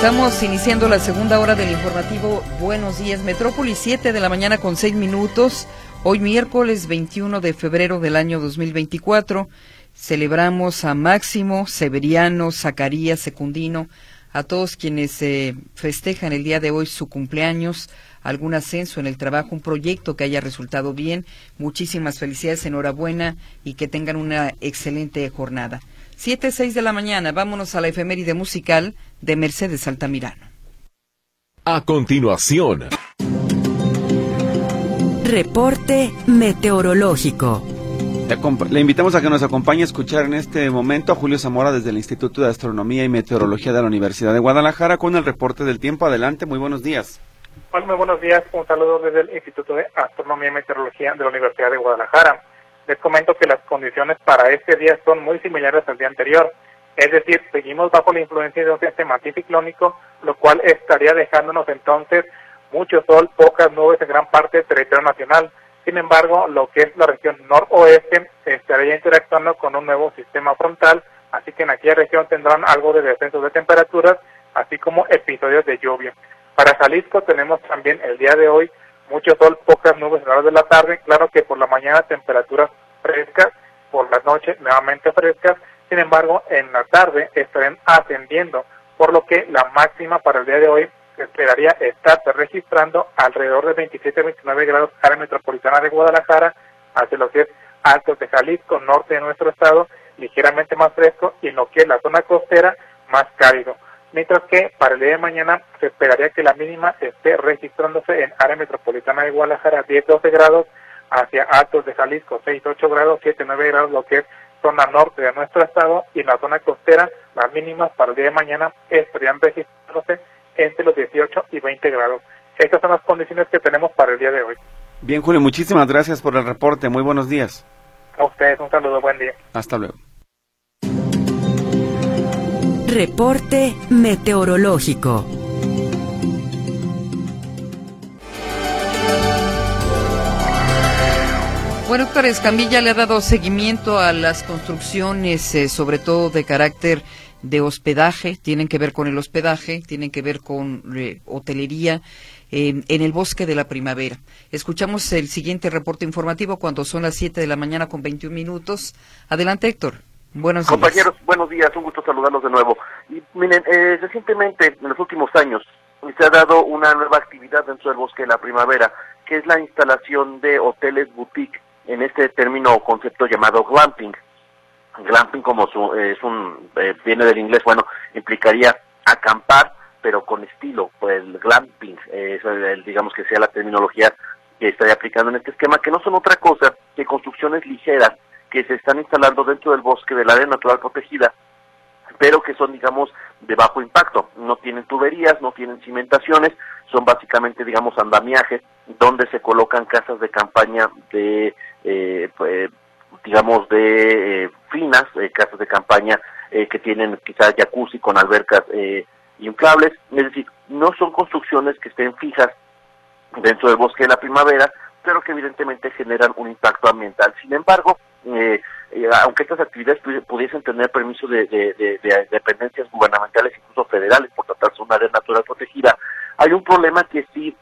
Estamos iniciando la segunda hora del informativo Buenos Días Metrópolis, 7 de la mañana con 6 minutos. Hoy miércoles 21 de febrero del año 2024 celebramos a Máximo, Severiano, Zacarías, Secundino, a todos quienes eh, festejan el día de hoy su cumpleaños, algún ascenso en el trabajo, un proyecto que haya resultado bien. Muchísimas felicidades, enhorabuena y que tengan una excelente jornada. Siete, seis de la mañana, vámonos a la efeméride musical de Mercedes Altamirano. A continuación. Reporte meteorológico. Le invitamos a que nos acompañe a escuchar en este momento a Julio Zamora desde el Instituto de Astronomía y Meteorología de la Universidad de Guadalajara con el reporte del tiempo. Adelante, muy buenos días. Hola, muy buenos días. Un saludo desde el Instituto de Astronomía y Meteorología de la Universidad de Guadalajara les comento que las condiciones para este día son muy similares al día anterior. Es decir, seguimos bajo la influencia de un sistema anticiclónico, lo cual estaría dejándonos entonces mucho sol, pocas nubes en gran parte del territorio nacional. Sin embargo, lo que es la región noroeste estaría interactuando con un nuevo sistema frontal, así que en aquella región tendrán algo de descenso de temperaturas, así como episodios de lluvia. Para Jalisco tenemos también el día de hoy mucho sol, pocas nubes en horas de la tarde, claro que por la mañana temperaturas frescas, por la noche nuevamente frescas, sin embargo en la tarde estarán ascendiendo, por lo que la máxima para el día de hoy se esperaría estar registrando alrededor de 27-29 grados área metropolitana de Guadalajara, hacia lo que es altos de Jalisco, norte de nuestro estado, ligeramente más fresco, y en lo que es la zona costera, más cálido. Mientras que para el día de mañana se esperaría que la mínima esté registrándose en área metropolitana de Guadalajara 10-12 grados, hacia Altos de Jalisco 6-8 grados, 7-9 grados, lo que es zona norte de nuestro estado, y en la zona costera las mínimas para el día de mañana estarían registrándose entre los 18 y 20 grados. Estas son las condiciones que tenemos para el día de hoy. Bien, Julio, muchísimas gracias por el reporte. Muy buenos días. A ustedes un saludo, buen día. Hasta luego. Reporte meteorológico. Bueno, doctor Escamilla le ha dado seguimiento a las construcciones, eh, sobre todo de carácter de hospedaje, tienen que ver con el hospedaje, tienen que ver con eh, hotelería en el bosque de la primavera. Escuchamos el siguiente reporte informativo cuando son las 7 de la mañana con 21 minutos. Adelante, Héctor. Buenos. Compañeros, buenos días, un gusto saludarlos de nuevo. Y miren, eh, recientemente, en los últimos años, se ha dado una nueva actividad dentro del bosque de la primavera, que es la instalación de hoteles boutique, en este término o concepto llamado glamping. Glamping, como su, es un, eh, viene del inglés, bueno, implicaría acampar, pero con estilo, pues el glamping, eh, digamos que sea la terminología que estaría aplicando en este esquema, que no son otra cosa que construcciones ligeras que se están instalando dentro del bosque del área natural protegida, pero que son, digamos, de bajo impacto. No tienen tuberías, no tienen cimentaciones, son básicamente, digamos, andamiajes donde se colocan casas de campaña de, eh, pues, digamos, de eh, finas, eh, casas de campaña que tienen quizás jacuzzi con albercas inflables. Es decir, no son construcciones que estén fijas dentro del bosque de la primavera, pero que evidentemente generan un impacto ambiental. Sin embargo, eh, eh, aunque estas actividades pudiesen tener permiso de, dependencias gubernamentales, incluso federales, por tratarse de una área natural protegida, hay un problema que sí,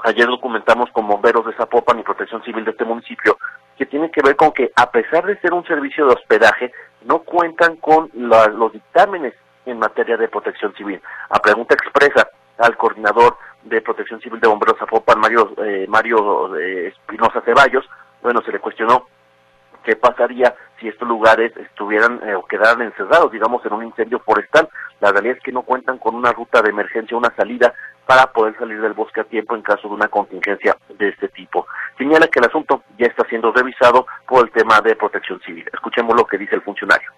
ayer documentamos con bomberos de Zapopan y Protección Civil de este municipio, que tiene que ver con que a pesar de ser un servicio de hospedaje, no cuentan con los dictámenes en materia de protección civil. A pregunta expresa al coordinador de Protección Civil de Bomberos Zapopan, Mario, eh, Mario eh, Espinosa Ceballos, bueno, se le cuestionó qué pasaría si estos lugares estuvieran eh, o quedaran encerrados, digamos, en un incendio forestal. La realidad es que no cuentan con una ruta de emergencia, una salida para poder salir del bosque a tiempo en caso de una contingencia de este tipo. Señala que el asunto ya está siendo revisado por el tema de protección civil. Escuchemos lo que dice el funcionario.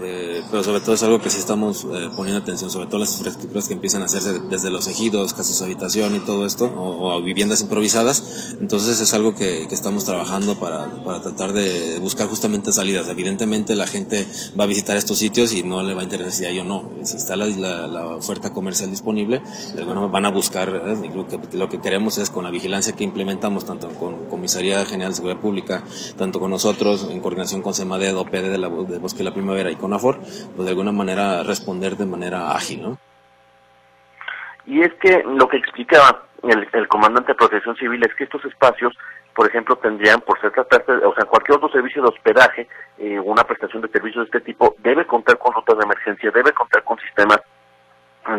Eh, pero sobre todo es algo que sí estamos eh, poniendo atención, sobre todo las infraestructuras que empiezan a hacerse desde los ejidos, casas de habitación y todo esto, o, viviendas improvisadas. Entonces es algo que, estamos trabajando para, para, tratar de buscar justamente salidas. Evidentemente la gente va a visitar estos sitios y no le va a interesar si hay o no. Si está la, oferta comercial disponible, bueno, van a buscar. ¿eh? Lo, que, lo que queremos es con la vigilancia que implementamos, tanto con Comisaría General de Seguridad Pública, tanto con nosotros, en coordinación con CEMADED, OPD de, la, de Bosque de la Primavera y con AFOR, pues de alguna manera responder de manera ágil, ¿no? Y es que lo que explicaba el, el comandante de protección civil es que estos espacios por ejemplo, tendrían, por ser tratarse, o sea, cualquier otro servicio de hospedaje, eh, una prestación de servicios de este tipo, debe contar con rutas de emergencia, debe contar con sistemas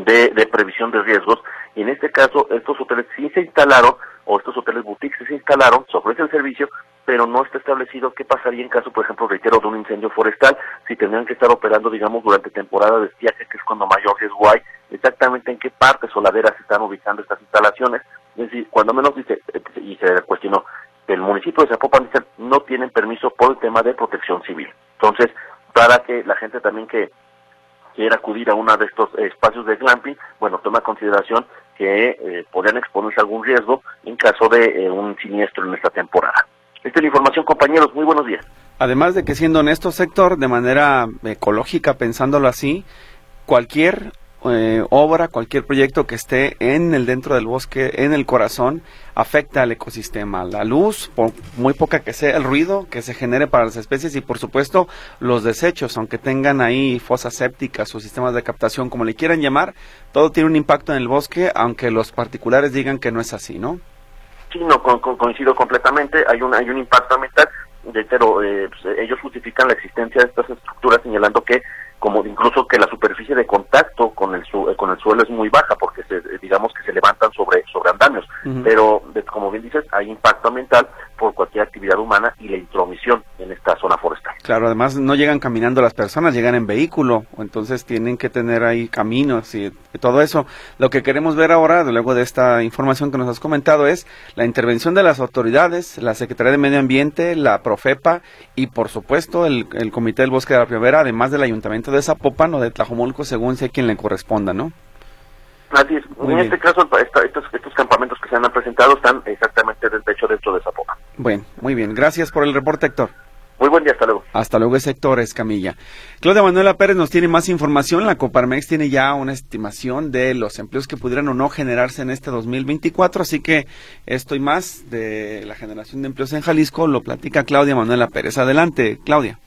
de, de previsión de riesgos, y en este caso, estos hoteles sí se instalaron, o estos hoteles boutiques sí se instalaron, se ofrece el servicio, pero no está establecido qué pasaría en caso, por ejemplo, reitero, de un incendio forestal, si tendrían que estar operando, digamos, durante temporada de estiaje, que es cuando mayor riesgo hay, exactamente en qué partes soladeras se están ubicando estas instalaciones, es decir, cuando menos dice, y se cuestionó, el municipio de Zapopan no tienen permiso por el tema de protección civil. Entonces, para que la gente también que quiera acudir a uno de estos espacios de glamping, bueno, toma consideración que eh, podrían exponerse a algún riesgo en caso de eh, un siniestro en esta temporada. Esta es la información, compañeros. Muy buenos días. Además de que siendo honesto sector, de manera ecológica, pensándolo así, cualquier eh, obra, cualquier proyecto que esté en el dentro del bosque, en el corazón, afecta al ecosistema. La luz, por muy poca que sea, el ruido que se genere para las especies y por supuesto los desechos, aunque tengan ahí fosas sépticas o sistemas de captación, como le quieran llamar, todo tiene un impacto en el bosque, aunque los particulares digan que no es así, ¿no? Sí, no, coincido completamente. Hay un, hay un impacto ambiental, pero eh, pues, ellos justifican la existencia de estas estructuras señalando que como incluso que la superficie de contacto con el eh, con el suelo es muy baja porque se, eh, digamos que se levantan sobre sobre andamios. Pero como bien dices hay impacto ambiental por cualquier actividad humana y la intromisión en esta zona forestal. Claro además no llegan caminando las personas llegan en vehículo entonces tienen que tener ahí caminos y todo eso. Lo que queremos ver ahora luego de esta información que nos has comentado es la intervención de las autoridades la secretaría de medio ambiente la profepa y por supuesto el, el comité del bosque de la primavera además del ayuntamiento de Zapopan o de Tlajomulco, según sea quien le corresponda, ¿no? Así es. en este caso, estos, estos campamentos que se han presentado están exactamente del techo dentro de Zapopan. Bueno, muy bien. Gracias por el reporte, Héctor. Muy buen día, hasta luego. Hasta luego, es Héctor Escamilla. Claudia Manuela Pérez nos tiene más información. La Coparmex tiene ya una estimación de los empleos que pudieran o no generarse en este 2024, así que esto y más de la generación de empleos en Jalisco lo platica Claudia Manuela Pérez. Adelante, Claudia.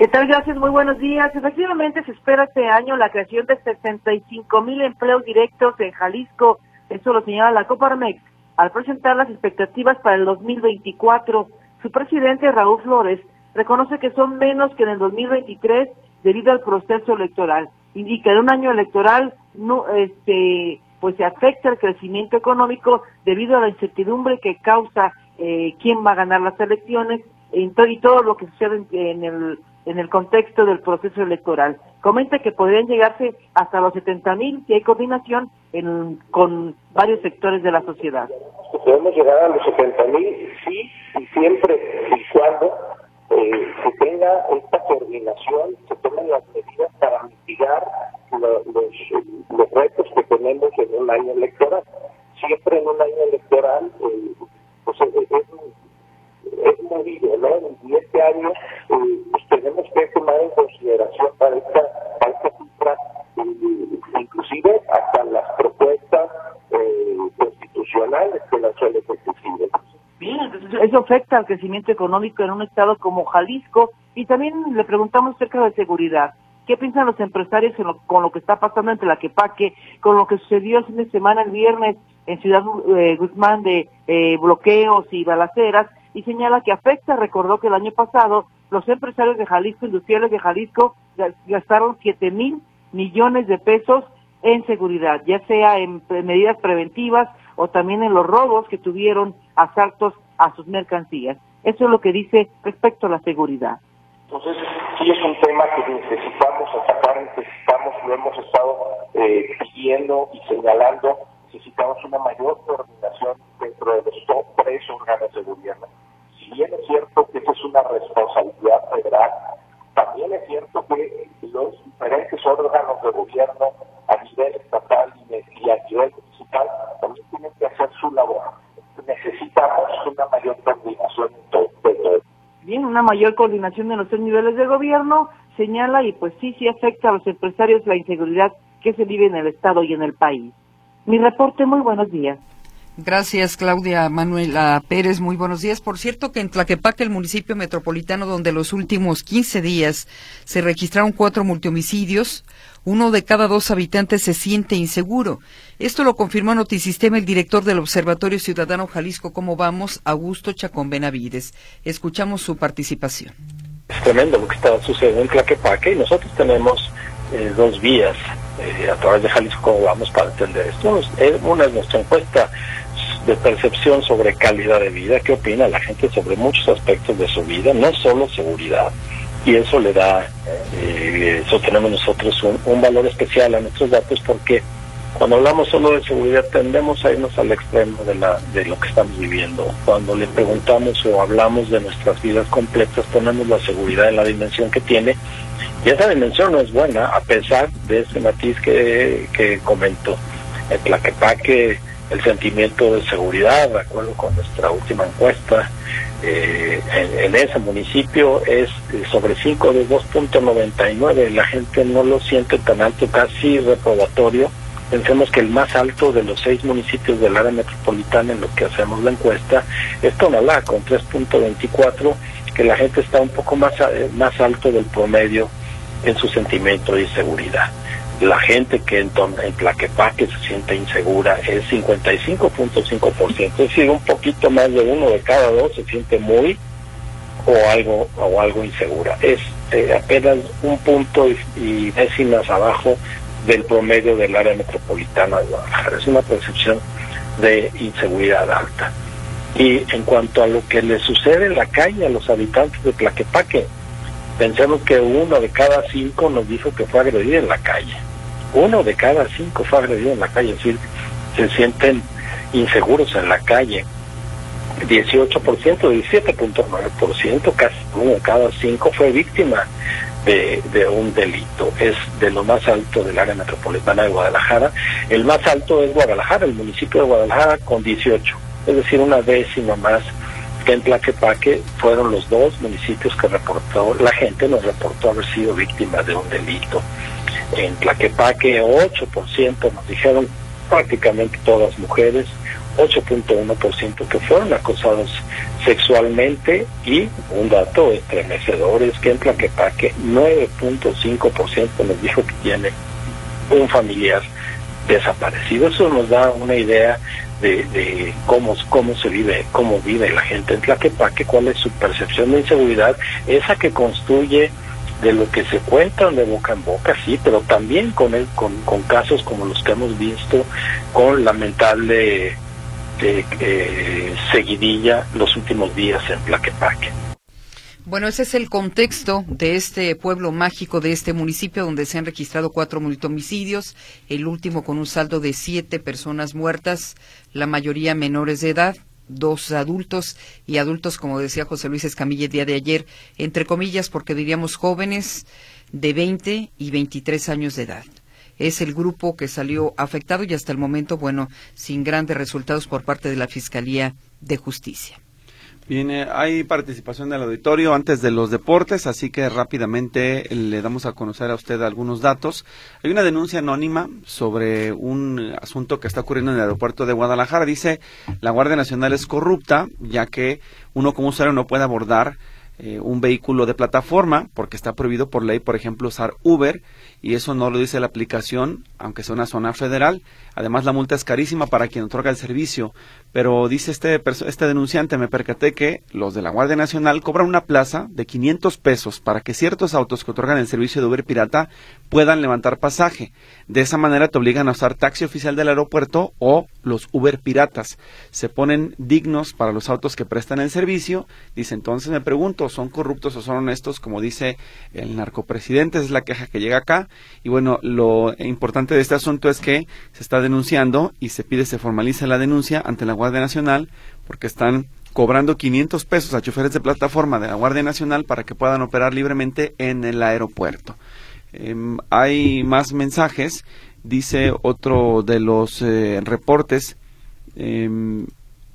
¿Qué tal? Gracias, muy buenos días. Efectivamente, se espera este año la creación de 65 mil empleos directos en Jalisco. Eso lo señala la Coparmex al presentar las expectativas para el 2024. Su presidente, Raúl Flores, reconoce que son menos que en el 2023 debido al proceso electoral. Indica que un año electoral no, este, pues se afecta el crecimiento económico debido a la incertidumbre que causa eh, quién va a ganar las elecciones y todo lo que sucede en el en el contexto del proceso electoral. Comenta que podrían llegarse hasta los 70 mil si hay coordinación con varios sectores de la sociedad. Podemos llegar a los 70 mil, sí, y siempre y cuando eh, se tenga esta coordinación, se tomen las medidas para mitigar los, los retos que tenemos en un año electoral. Siempre en un año electoral, eh, pues es, es es movido, ¿no? Y este año eh, pues tenemos que tomar en consideración para esta, para esta cifra, eh, inclusive hasta las propuestas eh, constitucionales que las suele Ejecutivo. Bien, eso afecta al crecimiento económico en un estado como Jalisco y también le preguntamos acerca de seguridad. ¿Qué piensan los empresarios con lo que está pasando entre la Quepaque, con lo que sucedió el fin de semana, el viernes, en Ciudad eh, Guzmán de eh, bloqueos y balaceras? y señala que afecta, recordó que el año pasado los empresarios de Jalisco, industriales de Jalisco, gastaron 7 mil millones de pesos en seguridad, ya sea en medidas preventivas o también en los robos que tuvieron asaltos a sus mercancías. Eso es lo que dice respecto a la seguridad. Entonces, sí es un tema que necesitamos atacar, necesitamos, lo hemos estado eh, pidiendo y señalando, necesitamos una mayor coordinación dentro de los tres órganos de gobierno bien es cierto que esa es una responsabilidad federal, también es cierto que los diferentes órganos de gobierno a nivel estatal y a nivel municipal también tienen que hacer su labor. Necesitamos una mayor coordinación en todo. Bien, una mayor coordinación en los tres niveles de gobierno señala y pues sí, sí afecta a los empresarios la inseguridad que se vive en el Estado y en el país. Mi reporte, muy buenos días. Gracias, Claudia Manuela Pérez. Muy buenos días. Por cierto, que en Tlaquepaque, el municipio metropolitano donde los últimos 15 días se registraron cuatro multihomicidios, uno de cada dos habitantes se siente inseguro. Esto lo confirmó Notisistema el director del Observatorio Ciudadano Jalisco Cómo Vamos, Augusto Chacón Benavides. Escuchamos su participación. Es tremendo lo que está sucediendo en Tlaquepaque y nosotros tenemos eh, dos vías eh, a través de Jalisco Vamos para entender esto. Una es nuestra encuesta de percepción sobre calidad de vida, qué opina la gente sobre muchos aspectos de su vida, no solo seguridad. Y eso le da, eh, eso tenemos nosotros un, valor especial a nuestros datos porque cuando hablamos solo de seguridad tendemos a irnos al extremo de, la, de lo que estamos viviendo. Cuando le preguntamos o hablamos de nuestras vidas completas ponemos la seguridad en la dimensión que tiene y esa dimensión no es buena a pesar de ese matiz que, que comentó. El Tlaquepaque el sentimiento de seguridad, de acuerdo con nuestra última encuesta, eh, en, ese municipio es sobre 5 de 2.99, la gente no lo siente tan alto, casi reprobatorio. Pensemos que el más alto de los seis municipios del área metropolitana en lo que hacemos la encuesta es Tonalá, con 3.24, que la gente está un poco más, eh, más alto del promedio en su sentimiento de seguridad la gente que en, en Tlaquepaque se siente insegura es 55.5%, es decir, un poquito más de uno de cada dos se siente muy o algo o algo insegura. Es eh, apenas un punto y, décimas abajo del promedio del área metropolitana de Guadalajara. Es una percepción de inseguridad alta. Y en cuanto a lo que le sucede en la calle a los habitantes de Tlaquepaque, pensemos que uno de cada cinco nos dijo que fue agredido en la calle uno de cada cinco fue agredido en la calle, es decir, se sienten inseguros en la calle. 18%, 17.9%, casi uno de cada cinco fue víctima de, de, un delito. Es de lo más alto del área metropolitana de Guadalajara. El más alto es Guadalajara, el municipio de Guadalajara con 18, es decir, una décima más en Tlaquepaque fueron los dos municipios que reportó, la gente nos reportó haber sido víctima de un delito en Tlaquepaque 8% nos dijeron prácticamente todas mujeres, 8.1% que fueron acosados sexualmente y un dato estremecedor es que en Tlaquepaque 9.5% nos dijo que tiene un familiar desaparecido. Eso nos da una idea de, de, cómo, cómo se vive, cómo vive la gente en Tlaquepaque, cuál es su percepción de inseguridad, esa que construye de lo que se cuentan de boca en boca, sí, pero también con, el, con, con casos como los que hemos visto, con lamentable eh, eh, seguidilla los últimos días en Plaquepaque. Bueno, ese es el contexto de este pueblo mágico, de este municipio donde se han registrado cuatro multomicidios, el último con un saldo de siete personas muertas, la mayoría menores de edad dos adultos y adultos, como decía José Luis Escamilla el día de ayer, entre comillas, porque diríamos jóvenes de 20 y 23 años de edad. Es el grupo que salió afectado y hasta el momento, bueno, sin grandes resultados por parte de la Fiscalía de Justicia. Bien, hay participación del auditorio antes de los deportes, así que rápidamente le damos a conocer a usted algunos datos. Hay una denuncia anónima sobre un asunto que está ocurriendo en el aeropuerto de Guadalajara. Dice, la Guardia Nacional es corrupta, ya que uno como usuario no puede abordar eh, un vehículo de plataforma, porque está prohibido por ley, por ejemplo, usar Uber y eso no lo dice la aplicación, aunque sea una zona federal. Además, la multa es carísima para quien otorga el servicio. Pero dice este, este denunciante, me percaté que los de la Guardia Nacional cobran una plaza de 500 pesos para que ciertos autos que otorgan el servicio de Uber Pirata puedan levantar pasaje. De esa manera te obligan a usar taxi oficial del aeropuerto o los Uber Piratas. Se ponen dignos para los autos que prestan el servicio. Dice, entonces me pregunto, ¿son corruptos o son honestos? Como dice el narcopresidente, es la queja que llega acá. Y bueno, lo importante de este asunto es que se está denunciando y se pide se formalice la denuncia ante la Guardia Nacional porque están cobrando 500 pesos a choferes de plataforma de la Guardia Nacional para que puedan operar libremente en el aeropuerto. Em, hay más mensajes, dice otro de los eh, reportes. Em,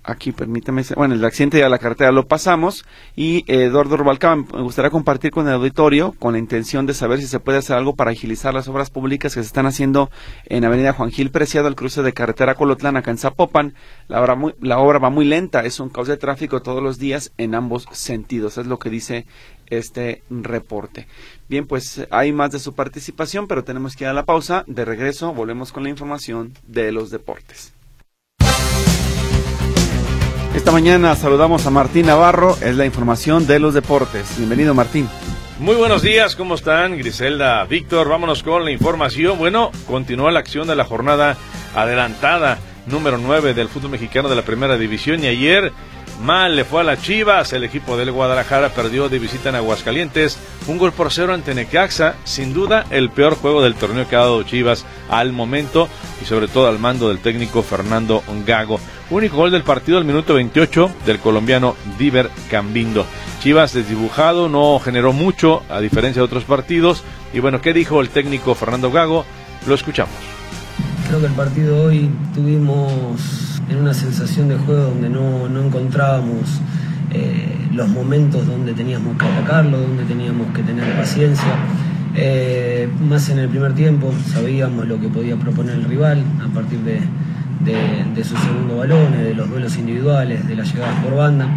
aquí permítame, bueno, el accidente de la carretera lo pasamos y eh, Eduardo Rubalcaba me gustaría compartir con el auditorio con la intención de saber si se puede hacer algo para agilizar las obras públicas que se están haciendo en Avenida Juan Gil Preciado, el cruce de carretera Colotlán acá en Zapopan. La obra, muy, la obra va muy lenta, es un caos de tráfico todos los días en ambos sentidos, es lo que dice este reporte. Bien, pues hay más de su participación, pero tenemos que ir a la pausa. De regreso, volvemos con la información de los deportes. Esta mañana saludamos a Martín Navarro, es la información de los deportes. Bienvenido Martín. Muy buenos días, ¿cómo están? Griselda, Víctor, vámonos con la información. Bueno, continúa la acción de la jornada adelantada número 9 del fútbol mexicano de la primera división y ayer mal le fue a las Chivas. El equipo del Guadalajara perdió de visita en Aguascalientes. Un gol por cero ante Necaxa. Sin duda el peor juego del torneo que ha dado Chivas al momento y sobre todo al mando del técnico Fernando Gago. Único gol del partido al minuto 28 del colombiano Diver Cambindo. Chivas desdibujado, no generó mucho a diferencia de otros partidos. Y bueno, ¿qué dijo el técnico Fernando Gago? Lo escuchamos. Creo que el partido hoy tuvimos en una sensación de juego donde no, encontrábamos eh, los momentos donde teníamos que atacarlo, donde teníamos que tener paciencia. Eh, más en el primer tiempo sabíamos lo que podía proponer el rival a partir de, de, sus segundos balones, de los duelos individuales, de las llegadas por banda.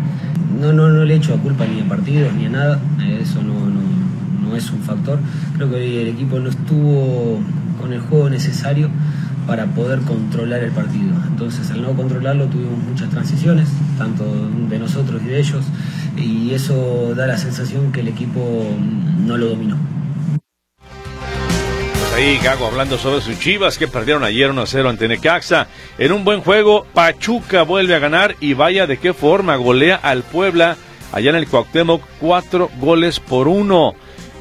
No, no, no le echo a culpa ni a partidos ni a nada, eh, eso no, no, no es un factor. Creo que hoy el equipo no estuvo con el juego necesario para poder controlar el partido. Entonces, al no controlarlo, tuvimos muchas transiciones, tanto de nosotros y de ellos, y eso da la sensación que el equipo no lo dominó. Ahí Gago hablando sobre sus chivas que perdieron ayer 1-0 ante Necaxa. En un buen juego, Pachuca vuelve a ganar y vaya de qué forma golea al Puebla allá en el Cuauhtémoc, cuatro goles por uno.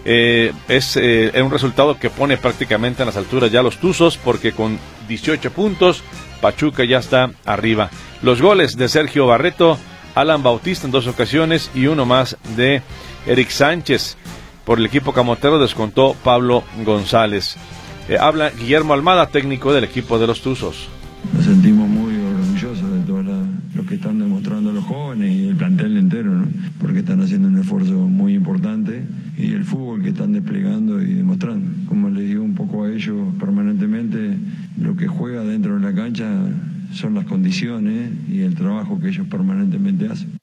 Eh, es eh, un resultado que pone prácticamente en las alturas ya los Tuzos porque con 18 puntos Pachuca ya está arriba. Los goles de Sergio Barreto, Alan Bautista en dos ocasiones y uno más de Eric Sánchez. Por el equipo camotero descontó Pablo González. Eh, habla Guillermo Almada, técnico del equipo de los Tuzos. Nos sentimos muy orgullosos de todo lo que están demostrando los jóvenes y el plantel entero, porque están haciendo un esfuerzo muy importante y el fútbol que están desplegando y demostrando. Como les digo un poco a ellos permanentemente, lo que juega dentro de la cancha son las condiciones y el trabajo que ellos permanentemente hacen.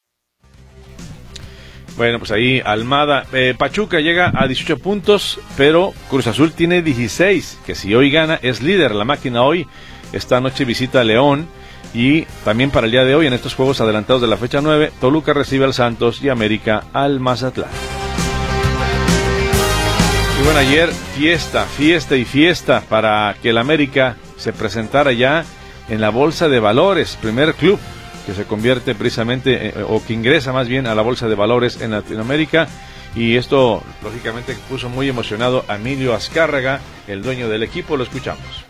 Bueno, pues ahí Almada, eh, Pachuca llega a 18 puntos, pero Cruz Azul tiene 16, que si hoy gana es líder. La máquina hoy, esta noche visita a León y también para el día de hoy en estos juegos adelantados de la fecha 9, Toluca recibe al Santos y América al Mazatlán. Bueno, ayer fiesta, fiesta y fiesta para que el América se presentara ya en la Bolsa de Valores, primer club que se convierte precisamente, eh, o que ingresa más bien a la Bolsa de Valores en Latinoamérica. Y esto, lógicamente, puso muy emocionado a Emilio Azcárraga, el dueño del equipo. Lo escuchamos.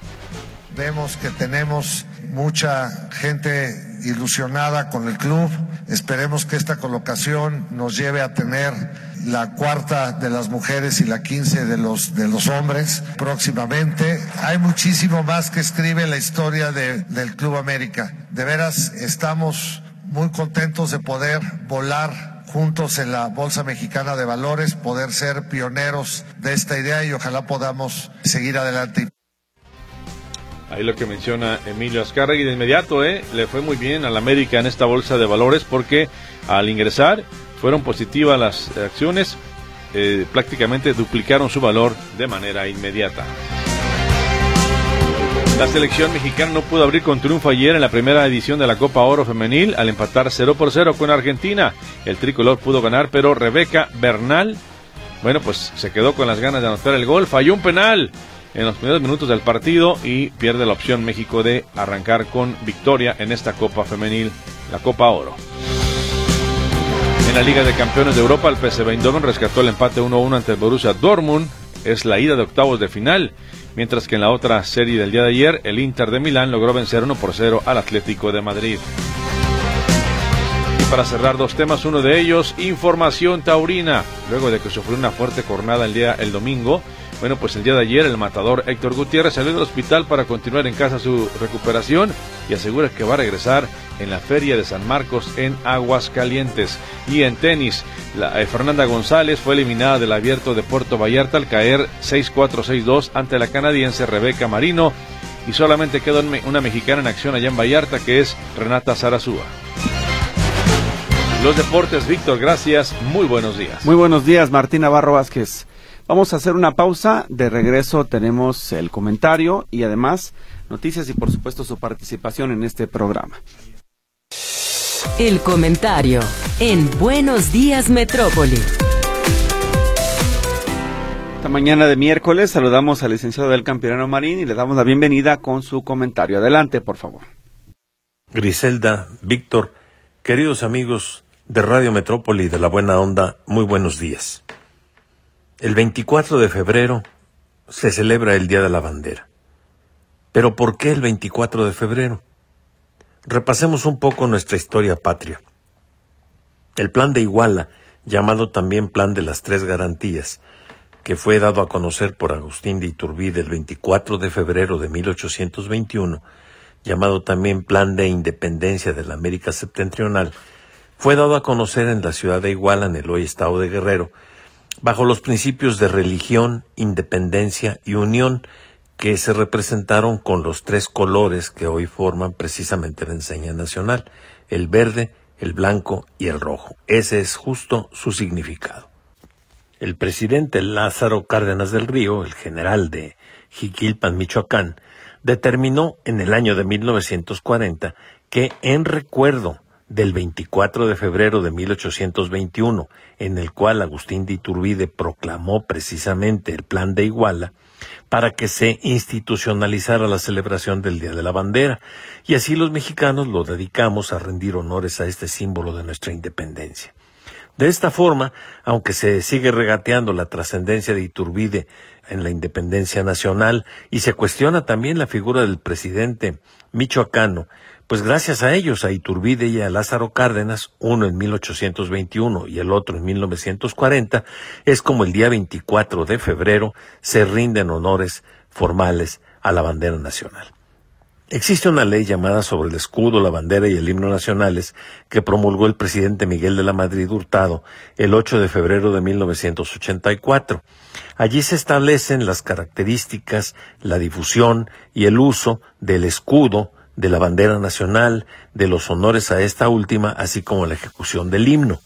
Vemos que tenemos mucha gente ilusionada con el club. Esperemos que esta colocación nos lleve a tener la cuarta de las mujeres y la quince de los, de los hombres próximamente. Hay muchísimo más que escribe la historia del Club América. De veras, estamos muy contentos de poder volar juntos en la Bolsa Mexicana de Valores, poder ser pioneros de esta idea y ojalá podamos seguir adelante. Ahí lo que menciona Emilio Azcárraga y de inmediato eh, le fue muy bien al América en esta bolsa de valores porque al ingresar fueron positivas las acciones, eh, prácticamente duplicaron su valor de manera inmediata. La selección mexicana no pudo abrir con triunfo ayer en la primera edición de la Copa Oro Femenil al empatar 0 por 0 con Argentina. El tricolor pudo ganar, pero Rebeca Bernal, bueno, pues se quedó con las ganas de anotar el gol, falló un penal en los primeros minutos del partido y pierde la opción México de arrancar con victoria en esta Copa Femenil, la Copa Oro. En la Liga de Campeones de Europa, el PSV Eindhoven rescató el empate 1-1 ante el Borussia Dortmund. Es la ida de octavos de final, mientras que en la otra serie del día de ayer, el Inter de Milán logró vencer 1 por 0 al Atlético de Madrid. Y para cerrar dos temas, uno de ellos, información taurina. Luego de que sufrió una fuerte jornada el día el domingo, Bueno, pues el día de ayer el matador Héctor Gutiérrez salió del hospital para continuar en casa su recuperación y asegura que va a regresar en la Feria de San Marcos en Aguascalientes. Y en tenis, la, eh, Fernanda González fue eliminada del abierto de Puerto Vallarta al caer 6-4-6-2 ante la canadiense Rebeca Marino y solamente quedó una mexicana en acción allá en Vallarta que es Renata Zarazúa. Los deportes, Víctor, gracias. Muy buenos días. Muy buenos días, Martín Navarro Vázquez. Vamos a hacer una pausa. De regreso tenemos el comentario y además noticias y por supuesto su participación en este programa. El comentario en Buenos Días Metrópoli. Esta mañana de miércoles saludamos al licenciado del Campirano Marín y le damos la bienvenida con su comentario. Adelante, por favor. Griselda, Víctor, queridos amigos de Radio Metrópoli de la Buena Onda, muy buenos días. El 24 de febrero se celebra el Día de la Bandera. Pero ¿por qué el 24 de febrero? Repasemos un poco nuestra historia patria. El plan de Iguala, llamado también Plan de las Tres Garantías, que fue dado a conocer por Agustín de Iturbide el 24 de febrero de 1821, llamado también Plan de Independencia de la América Septentrional, fue dado a conocer en la ciudad de Iguala, en el hoy estado de Guerrero, bajo los principios de religión, independencia y unión que se representaron con los tres colores que hoy forman precisamente la enseña nacional, el verde, el blanco y el rojo. Ese es justo su significado. El presidente Lázaro Cárdenas del Río, el general de Jiquilpan, Michoacán, determinó en el año de 1940 que en recuerdo del 24 de febrero de 1821, en el cual Agustín de Iturbide proclamó precisamente el Plan de Iguala, para que se institucionalizara la celebración del Día de la Bandera, y así los mexicanos lo dedicamos a rendir honores a este símbolo de nuestra independencia. De esta forma, aunque se sigue regateando la trascendencia de Iturbide en la independencia nacional y se cuestiona también la figura del presidente michoacano, pues gracias a ellos, a Iturbide y a Lázaro Cárdenas, uno en 1821 y el otro en 1940, es como el día 24 de febrero se rinden honores formales a la bandera nacional. Existe una ley llamada sobre el escudo, la bandera y el himno nacionales que promulgó el presidente Miguel de la Madrid Hurtado el 8 de febrero de 1984. Allí se establecen las características, la difusión y el uso del escudo, de la bandera nacional, de los honores a esta última, así como la ejecución del himno.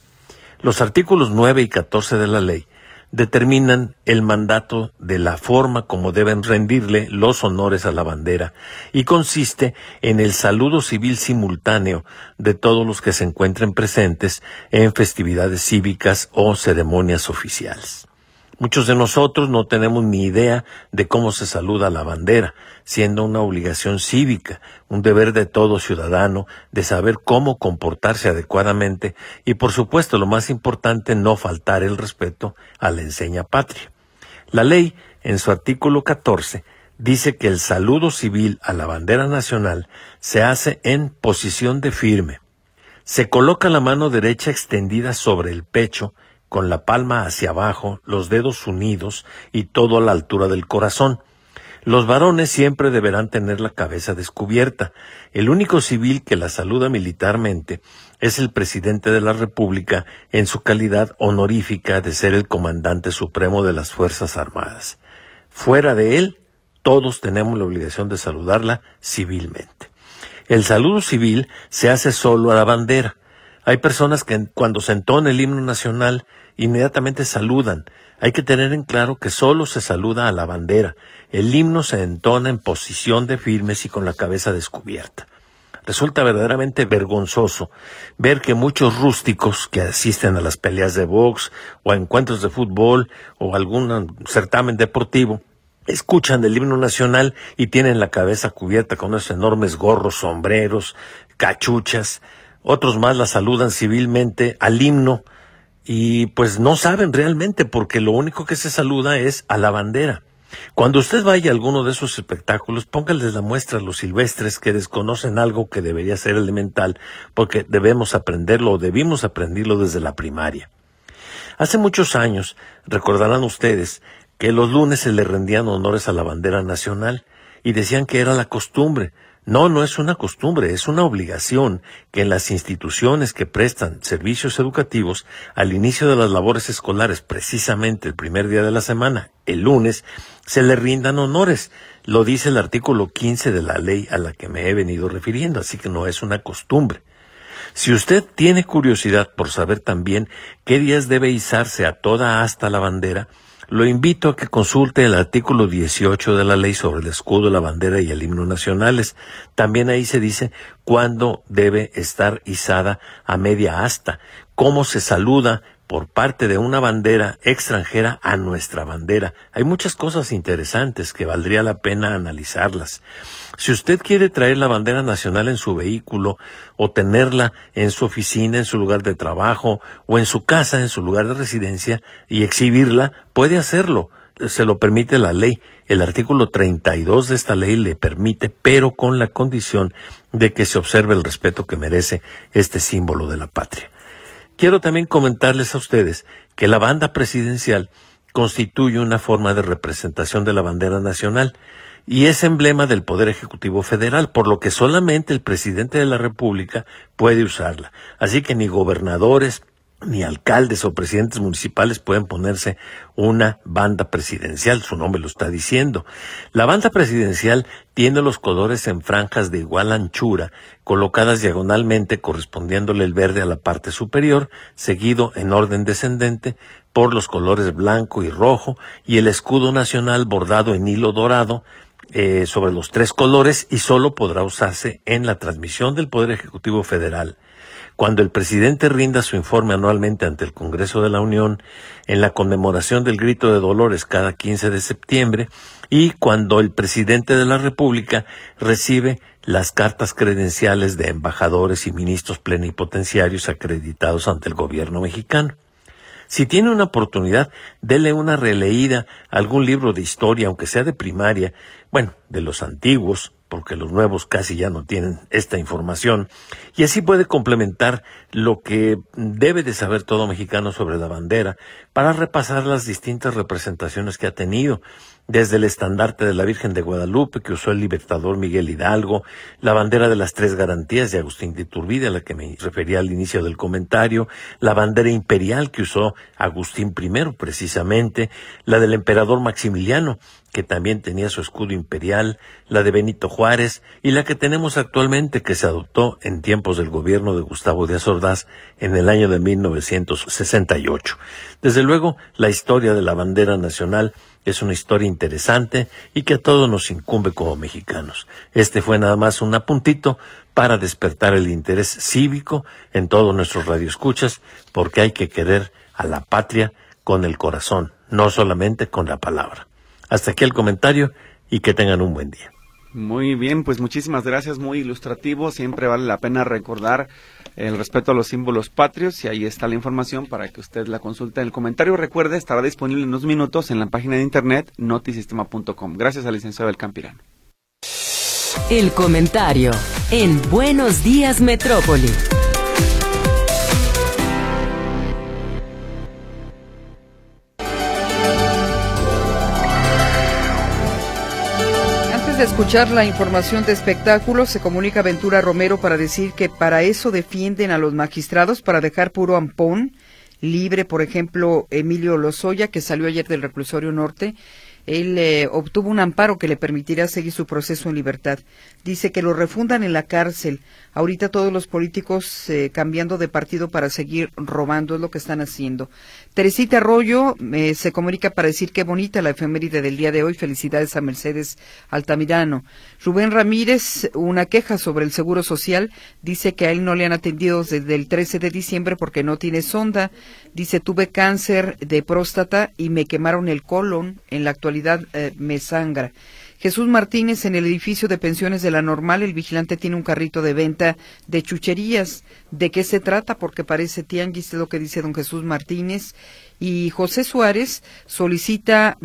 Los artículos 9 y 14 de la ley determinan el mandato de la forma como deben rendirle los honores a la bandera y consiste en el saludo civil simultáneo de todos los que se encuentren presentes en festividades cívicas o ceremonias oficiales. Muchos de nosotros no tenemos ni idea de cómo se saluda la bandera, siendo una obligación cívica, un deber de todo ciudadano de saber cómo comportarse adecuadamente y por supuesto lo más importante no faltar el respeto a la enseña patria. La ley, en su artículo 14, dice que el saludo civil a la bandera nacional se hace en posición de firme. Se coloca la mano derecha extendida sobre el pecho con la palma hacia abajo, los dedos unidos y todo a la altura del corazón. Los varones siempre deberán tener la cabeza descubierta. El único civil que la saluda militarmente es el presidente de la República en su calidad honorífica de ser el comandante supremo de las Fuerzas Armadas. Fuera de él, todos tenemos la obligación de saludarla civilmente. El saludo civil se hace solo a la bandera. Hay personas que cuando se entona el himno nacional inmediatamente saludan. Hay que tener en claro que solo se saluda a la bandera. El himno se entona en posición de firmes y con la cabeza descubierta. Resulta verdaderamente vergonzoso ver que muchos rústicos que asisten a las peleas de box o a encuentros de fútbol o algún certamen deportivo escuchan del himno nacional y tienen la cabeza cubierta con esos enormes gorros, sombreros, cachuchas, otros más la saludan civilmente al himno y pues no saben realmente porque lo único que se saluda es a la bandera. Cuando usted vaya a alguno de esos espectáculos, póngales la muestra a los silvestres que desconocen algo que debería ser elemental, porque debemos aprenderlo o debimos aprenderlo desde la primaria. Hace muchos años, recordarán ustedes, que los lunes se le rendían honores a la bandera nacional y decían que era la costumbre. No, no es una costumbre, es una obligación que en las instituciones que prestan servicios educativos al inicio de las labores escolares, precisamente el primer día de la semana, el lunes, se le rindan honores. Lo dice el artículo 15 de la ley a la que me he venido refiriendo, así que no es una costumbre. Si usted tiene curiosidad por saber también qué días debe izarse a toda asta la bandera, lo invito a que consulte el artículo 18 de la ley sobre el escudo, la bandera y el himno nacionales. También ahí se dice cuándo debe estar izada a media asta, cómo se saluda por parte de una bandera extranjera a nuestra bandera. Hay muchas cosas interesantes que valdría la pena analizarlas. Si usted quiere traer la bandera nacional en su vehículo o tenerla en su oficina, en su lugar de trabajo o en su casa, en su lugar de residencia y exhibirla, puede hacerlo. Se lo permite la ley. El artículo 32 de esta ley le permite, pero con la condición de que se observe el respeto que merece este símbolo de la patria. Quiero también comentarles a ustedes que la banda presidencial constituye una forma de representación de la bandera nacional y es emblema del Poder Ejecutivo Federal, por lo que solamente el presidente de la República puede usarla. Así que ni gobernadores, ni alcaldes o presidentes municipales pueden ponerse una banda presidencial, su nombre lo está diciendo. La banda presidencial tiene los colores en franjas de igual anchura, colocadas diagonalmente correspondiéndole el verde a la parte superior, seguido en orden descendente por los colores blanco y rojo y el escudo nacional bordado en hilo dorado eh, sobre los tres colores y solo podrá usarse en la transmisión del Poder Ejecutivo Federal cuando el presidente rinda su informe anualmente ante el Congreso de la Unión, en la conmemoración del grito de Dolores cada 15 de septiembre, y cuando el presidente de la República recibe las cartas credenciales de embajadores y ministros plenipotenciarios acreditados ante el gobierno mexicano. Si tiene una oportunidad, dele una releída a algún libro de historia, aunque sea de primaria, bueno, de los antiguos, porque los nuevos casi ya no tienen esta información, y así puede complementar lo que debe de saber todo mexicano sobre la bandera para repasar las distintas representaciones que ha tenido, desde el estandarte de la Virgen de Guadalupe que usó el libertador Miguel Hidalgo, la bandera de las tres garantías de Agustín de Iturbide, a la que me refería al inicio del comentario, la bandera imperial que usó Agustín I precisamente, la del emperador Maximiliano, que también tenía su escudo imperial, la de Benito Juárez y la que tenemos actualmente que se adoptó en tiempos del gobierno de Gustavo Díaz Ordaz en el año de 1968. Desde luego, la historia de la bandera nacional es una historia interesante y que a todos nos incumbe como mexicanos. Este fue nada más un apuntito para despertar el interés cívico en todos nuestros radioescuchas, porque hay que querer a la patria con el corazón, no solamente con la palabra. Hasta aquí el comentario y que tengan un buen día. Muy bien, pues muchísimas gracias, muy ilustrativo. Siempre vale la pena recordar el respeto a los símbolos patrios y ahí está la información para que usted la consulte. El comentario, recuerde, estará disponible en unos minutos en la página de internet notisistema.com. Gracias al licenciado del Campirano. El comentario en Buenos Días Metrópoli. De escuchar la información de espectáculos, se comunica Ventura Romero para decir que para eso defienden a los magistrados, para dejar puro ampón libre, por ejemplo, Emilio Lozoya, que salió ayer del reclusorio norte, él eh, obtuvo un amparo que le permitirá seguir su proceso en libertad. Dice que lo refundan en la cárcel. Ahorita todos los políticos eh, cambiando de partido para seguir robando es lo que están haciendo. Teresita Arroyo eh, se comunica para decir qué bonita la efeméride del día de hoy. Felicidades a Mercedes Altamirano. Rubén Ramírez, una queja sobre el Seguro Social. Dice que a él no le han atendido desde el 13 de diciembre porque no tiene sonda. Dice, tuve cáncer de próstata y me quemaron el colon. En la actualidad eh, me sangra. Jesús Martínez, en el edificio de pensiones de la Normal, el vigilante tiene un carrito de venta de chucherías. ¿De qué se trata? Porque parece tianguis, lo que dice don Jesús Martínez. Y José Suárez solicita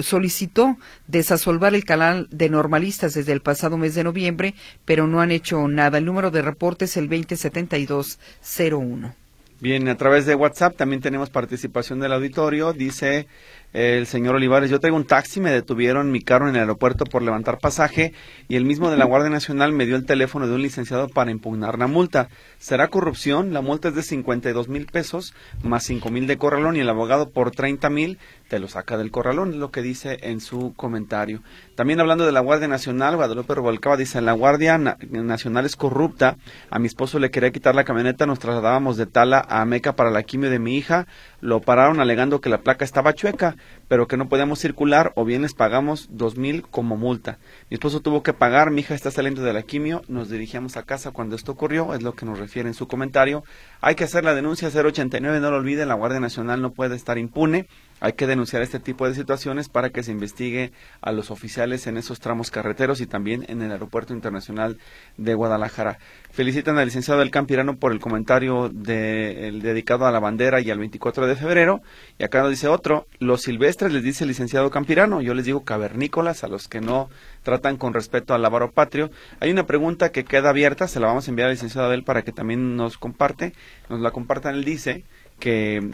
solicitó desasolvar el canal de normalistas desde el pasado mes de noviembre, pero no han hecho nada. El número de reporte es el 207201. Bien, a través de WhatsApp también tenemos participación del auditorio. Dice el señor Olivares, yo traigo un taxi, me detuvieron mi carro en el aeropuerto por levantar pasaje y el mismo de la Guardia Nacional me dio el teléfono de un licenciado para impugnar la multa. ¿Será corrupción? La multa es de 52 mil pesos más 5 mil de corralón y el abogado por 30 mil te lo saca del corralón, es lo que dice en su comentario. También hablando de la Guardia Nacional, Guadalupe Rubalcaba dice, la Guardia Nacional es corrupta, a mi esposo le quería quitar la camioneta, nos trasladábamos de Tala a Meca para la quimio de mi hija, lo pararon alegando que la placa estaba chueca, pero que no podíamos circular o bien les pagamos dos mil como multa. Mi esposo tuvo que pagar, mi hija está saliendo de la quimio, nos dirigíamos a casa cuando esto ocurrió, es lo que nos refiere en su comentario. Hay que hacer la denuncia 089, no lo olviden, la Guardia Nacional no puede estar impune. Hay que denunciar este tipo de situaciones para que se investigue a los oficiales en esos tramos carreteros y también en el Aeropuerto Internacional de Guadalajara. Felicitan al licenciado del Campirano por el comentario dedicado a la bandera y al 24 de febrero. Y acá nos dice otro, los silvestres les dice el licenciado Campirano, yo les digo cavernícolas a los que no tratan con respeto al lavaro patrio. Hay una pregunta que queda abierta, se la vamos a enviar al licenciado Abel para que también nos comparte, nos la compartan. Él dice que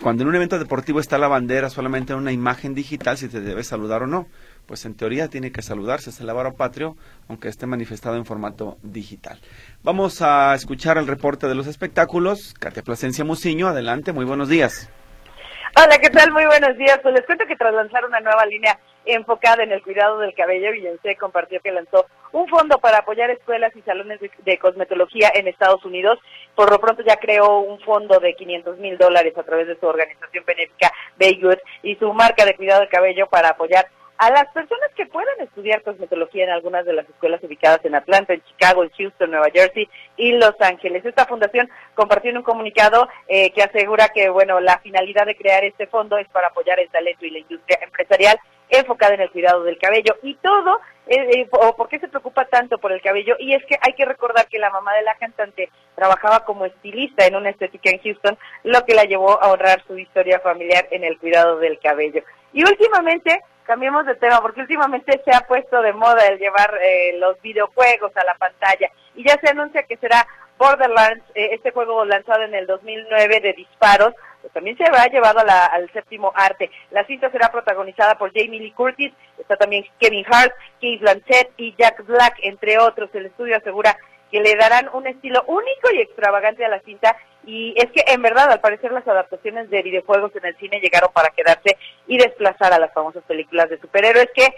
cuando en un evento deportivo está la bandera solamente en una imagen digital, si te debe saludar o no. Pues en teoría tiene que saludarse, es el patrio, aunque esté manifestado en formato digital. Vamos a escuchar el reporte de los espectáculos. Katia Plasencia Muciño, adelante, muy buenos días. Hola, ¿qué tal? Muy buenos días. Pues les cuento que tras lanzar una nueva línea enfocada en el cuidado del cabello, Beyoncé compartió que lanzó un fondo para apoyar escuelas y salones de, cosmetología en Estados Unidos. Por lo pronto ya creó un fondo de 500 mil dólares a través de su organización benéfica Baygood y su marca de cuidado del cabello para apoyar a las personas que puedan estudiar cosmetología en algunas de las escuelas ubicadas en Atlanta, en Chicago, en Houston, Nueva Jersey y Los Ángeles. Esta fundación compartió en un comunicado eh, que asegura que, bueno, la finalidad de crear este fondo es para apoyar el talento y la industria empresarial enfocada en el cuidado del cabello y todo, eh, eh, o por qué se preocupa tanto por el cabello, y es que hay que recordar que la mamá de la cantante trabajaba como estilista en una estética en Houston, lo que la llevó a honrar su historia familiar en el cuidado del cabello. Y últimamente, cambiemos de tema, porque últimamente se ha puesto de moda el llevar eh, los videojuegos a la pantalla, y ya se anuncia que será Borderlands, este juego lanzado en el 2009 de disparos, pues también se ha llevado al séptimo arte. La cinta será protagonizada por Jamie Lee Curtis, está también Kevin Hart, Keith Blanchett y Jack Black, entre otros. El estudio asegura que le darán un estilo único y extravagante a la cinta y es que en verdad al parecer las adaptaciones de videojuegos en el cine llegaron para quedarse y desplazar a las famosas películas de superhéroes que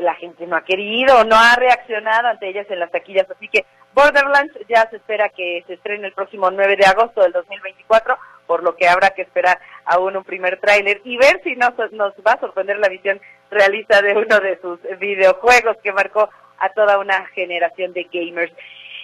la gente no ha querido, no ha reaccionado ante ellas en las taquillas. Así que Borderlands ya se espera que se estrene el próximo 9 de agosto del 2024, por lo que habrá que esperar aún un primer tráiler y ver si nos, nos va a sorprender la visión realista de uno de sus videojuegos que marcó a toda una generación de gamers.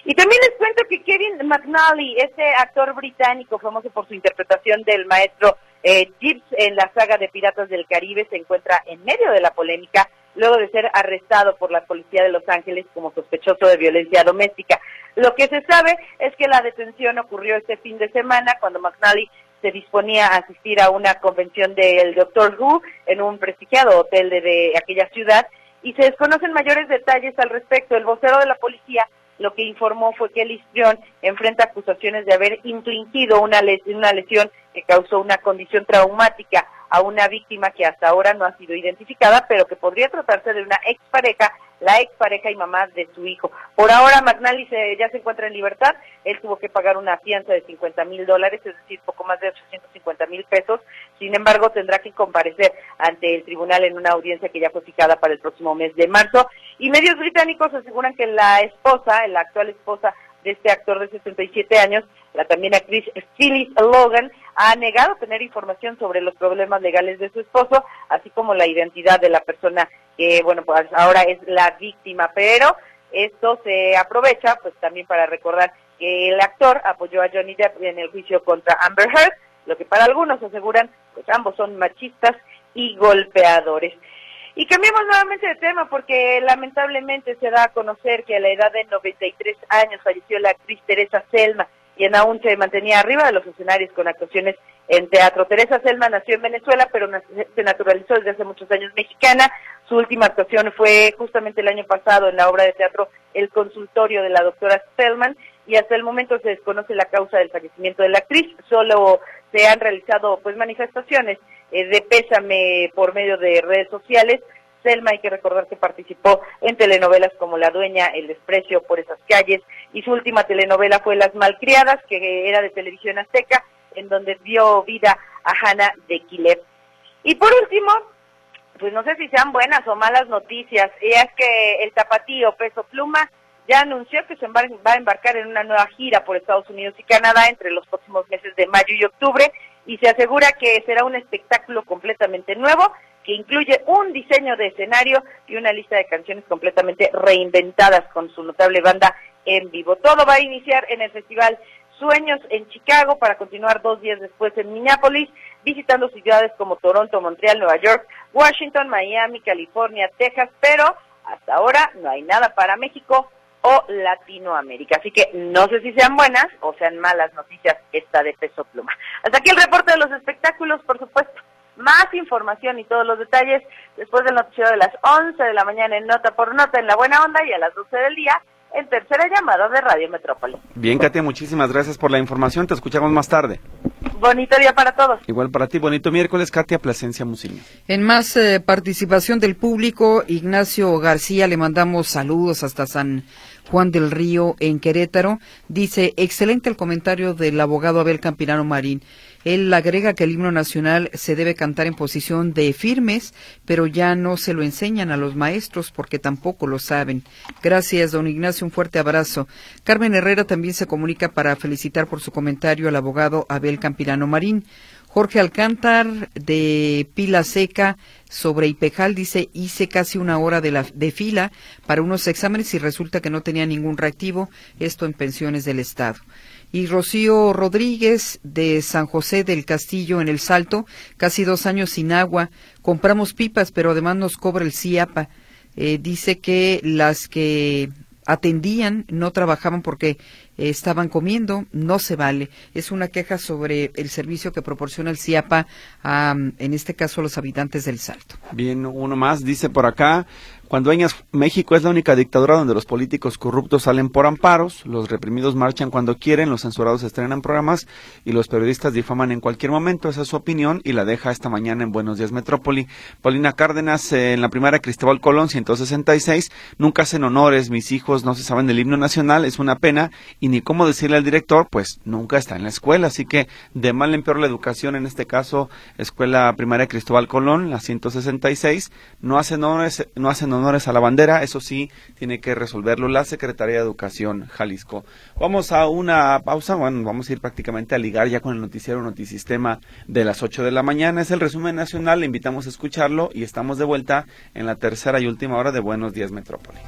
Y también les cuento que Kevin McNally, ese actor británico famoso por su interpretación del maestro eh, Gibbs en la saga de Piratas del Caribe, se encuentra en medio de la polémica luego de ser arrestado por la policía de Los Ángeles como sospechoso de violencia doméstica. Lo que se sabe es que la detención ocurrió este fin de semana cuando McNally se disponía a asistir a una convención del Doctor Who en un prestigiado hotel de, aquella ciudad y se desconocen mayores detalles al respecto. El vocero de la policía lo que informó fue que el histrión enfrenta acusaciones de haber infligido una, una lesión que causó una condición traumática a una víctima que hasta ahora no ha sido identificada, pero que podría tratarse de una expareja, la expareja y mamá de su hijo. Por ahora, McNally ya se encuentra en libertad. Él tuvo que pagar una fianza de 50 mil dólares, es decir, poco más de 850 mil pesos. Sin embargo, tendrá que comparecer ante el tribunal en una audiencia que ya fue fijada para el próximo mes de marzo. Y medios británicos aseguran que la esposa, la actual esposa de este actor de 67 años, la también actriz Phyllis Logan, ha negado tener información sobre los problemas legales de su esposo, así como la identidad de la persona que, bueno, pues ahora es la víctima, pero esto se aprovecha pues también para recordar que el actor apoyó a Johnny Depp en el juicio contra Amber Heard, lo que para algunos aseguran pues ambos son machistas y golpeadores. Y cambiamos nuevamente de tema porque lamentablemente se da a conocer que a la edad de 93 años falleció la actriz Teresa Selma, quien aún se mantenía arriba de los escenarios con actuaciones en teatro. Teresa Selma nació en Venezuela, pero se naturalizó desde hace muchos años mexicana. Su última actuación fue justamente el año pasado en la obra de teatro El consultorio de la doctora Spellman y hasta el momento se desconoce la causa del fallecimiento de la actriz. Solo se han realizado pues manifestaciones eh, de pésame por medio de redes sociales. Selma, hay que recordar que participó en telenovelas como La Dueña, El Desprecio por esas calles, y su última telenovela fue Las Malcriadas, que era de televisión azteca, en donde dio vida a Hanna de Quilev. Y por último, pues no sé si sean buenas o malas noticias, y es que el tapatío Peso Pluma ya anunció que se va a embarcar en una nueva gira por Estados Unidos y Canadá entre los próximos meses de mayo y octubre y se asegura que será un espectáculo completamente nuevo que incluye un diseño de escenario y una lista de canciones completamente reinventadas con su notable banda en vivo. Todo va a iniciar en el festival Sueños en Chicago para continuar dos días después en Minneapolis, visitando ciudades como Toronto, Montreal, Nueva York, Washington, Miami, California, Texas, pero hasta ahora no hay nada para México o Latinoamérica. Así que no sé si sean buenas o sean malas noticias esta de peso pluma. Hasta aquí el reporte de los espectáculos, por supuesto. Más información y todos los detalles después del noticiero de las 11 de la mañana en Nota por Nota en La Buena Onda y a las 12 del día en tercera llamada de Radio Metrópoli. Bien, Katia, muchísimas gracias por la información. Te escuchamos más tarde. Bonito día para todos. Igual para ti, bonito miércoles, Katia Plasencia Musiño. En más eh, participación del público, Ignacio García, le mandamos saludos hasta San Juan del Río en Querétaro. Dice, excelente el comentario del abogado Abel Campirano Marín. Él agrega que el himno nacional se debe cantar en posición de firmes, pero ya no se lo enseñan a los maestros porque tampoco lo saben. Gracias, don Ignacio, un fuerte abrazo. Carmen Herrera también se comunica para felicitar por su comentario al abogado Abel Campirano Marín. Jorge Alcántar de Pila Seca sobre Ipejal dice hice casi una hora de, la, de fila para unos exámenes y resulta que no tenía ningún reactivo, esto en pensiones del Estado y Rocío Rodríguez de San José del Castillo en El Salto, casi dos años sin agua. Compramos pipas, pero además nos cobra el CIAPA. Eh, dice que las que atendían no trabajaban porque eh, estaban comiendo, no se vale. Es una queja sobre el servicio que proporciona el CIAPA, a, en este caso, a los habitantes del Salto. Bien, uno más dice por acá, cuando México es la única dictadura donde los políticos corruptos salen por amparos, los reprimidos marchan cuando quieren, los censurados estrenan programas y los periodistas difaman en cualquier momento. Esa es su opinión y la deja esta mañana en Buenos Días Metrópoli. Paulina Cárdenas, eh, en la primera Cristóbal Colón, 166, nunca hacen honores, mis hijos no se saben del himno nacional, es una pena y ni cómo decirle al director, pues nunca está en la escuela. Así que de mal en peor la educación, en este caso, Escuela Primaria Cristóbal Colón, la 166, no hacen honores, no hacen honores a la bandera, eso sí, tiene que resolverlo la Secretaría de Educación Jalisco. Vamos a una pausa, bueno, vamos a ir prácticamente a ligar ya con el noticiero Notisistema de las 8 de la mañana. Es el resumen nacional, le invitamos a escucharlo y estamos de vuelta en la tercera y última hora de Buenos Días Metrópoli.